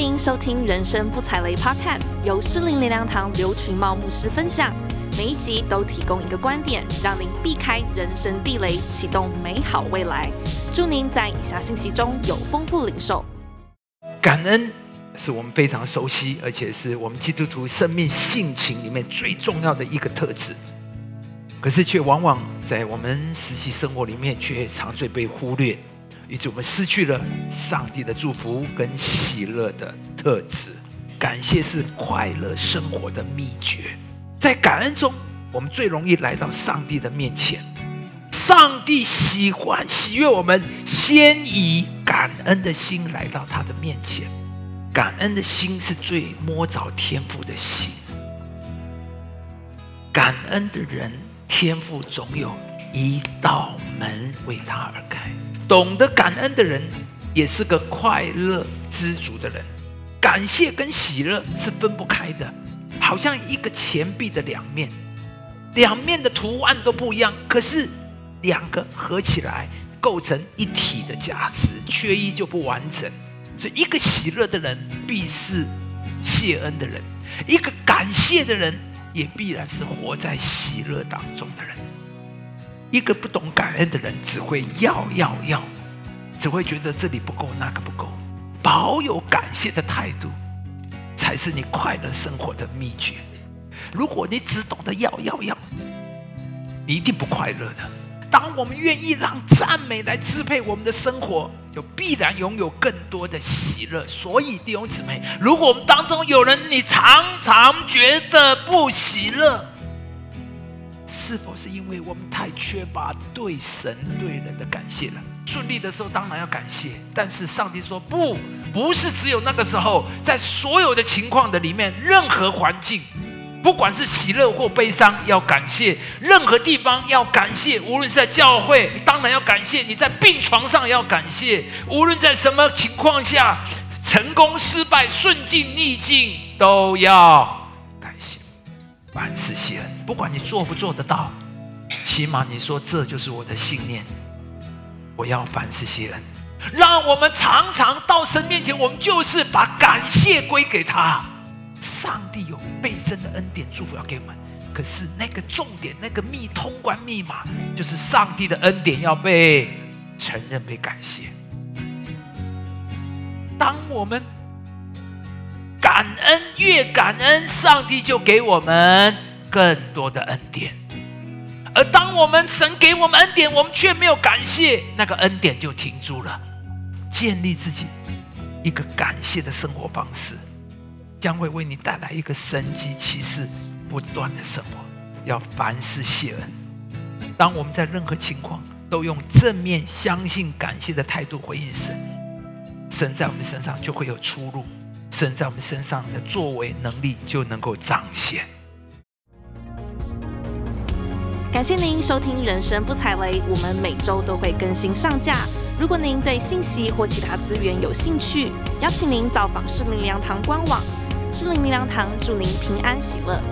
您收听《人生不踩雷》Podcast，由诗灵灵粮堂刘群茂牧师分享。每一集都提供一个观点，让您避开人生地雷，启动美好未来。祝您在以下信息中有丰富领受。感恩是我们非常熟悉，而且是我们基督徒生命性情里面最重要的一个特质。可是，却往往在我们实际生活里面，却常最被忽略，以致我们失去了上帝的祝福跟喜乐的特质。感谢是快乐生活的秘诀。在感恩中，我们最容易来到上帝的面前。上帝喜欢喜悦我们，先以感恩的心来到他的面前。感恩的心是最摸着天赋的心。感恩的人，天赋总有一道门为他而开。懂得感恩的人，也是个快乐知足的人。感谢跟喜乐是分不开的。好像一个钱币的两面，两面的图案都不一样，可是两个合起来构成一体的价值，缺一就不完整。所以，一个喜乐的人必是谢恩的人，一个感谢的人也必然是活在喜乐当中的人。一个不懂感恩的人，只会要要要，只会觉得这里不够，那个不够，保有感谢的态度。才是你快乐生活的秘诀。如果你只懂得要要要，你一定不快乐的。当我们愿意让赞美来支配我们的生活，就必然拥有更多的喜乐。所以弟兄姊妹，如果我们当中有人你常常觉得不喜乐，是否是因为我们太缺乏对神对人的感谢了？顺利的时候当然要感谢，但是上帝说不，不是只有那个时候，在所有的情况的里面，任何环境，不管是喜乐或悲伤，要感谢；任何地方要感谢，无论是在教会，当然要感谢；你在病床上要感谢，无论在什么情况下，成功、失败、顺境、逆境，都要。凡事谢恩，不管你做不做得到，起码你说这就是我的信念。我要凡事谢恩，让我们常常到神面前，我们就是把感谢归给他。上帝有倍增的恩典祝福要给我们，可是那个重点，那个密通关密码，就是上帝的恩典要被承认、被感谢。当我们恩，越感恩，上帝就给我们更多的恩典。而当我们神给我们恩典，我们却没有感谢，那个恩典就停住了。建立自己一个感谢的生活方式，将会为你带来一个神迹奇事不断的生活。要凡事谢恩。当我们在任何情况都用正面、相信、感谢的态度回应神，神在我们身上就会有出路，神在我们身上的作为能力就能够彰显。感谢您收听《人生不踩雷》，我们每周都会更新上架。如果您对信息或其他资源有兴趣，邀请您造访诗灵灵粮堂官网。诗灵灵粮堂祝您平安喜乐。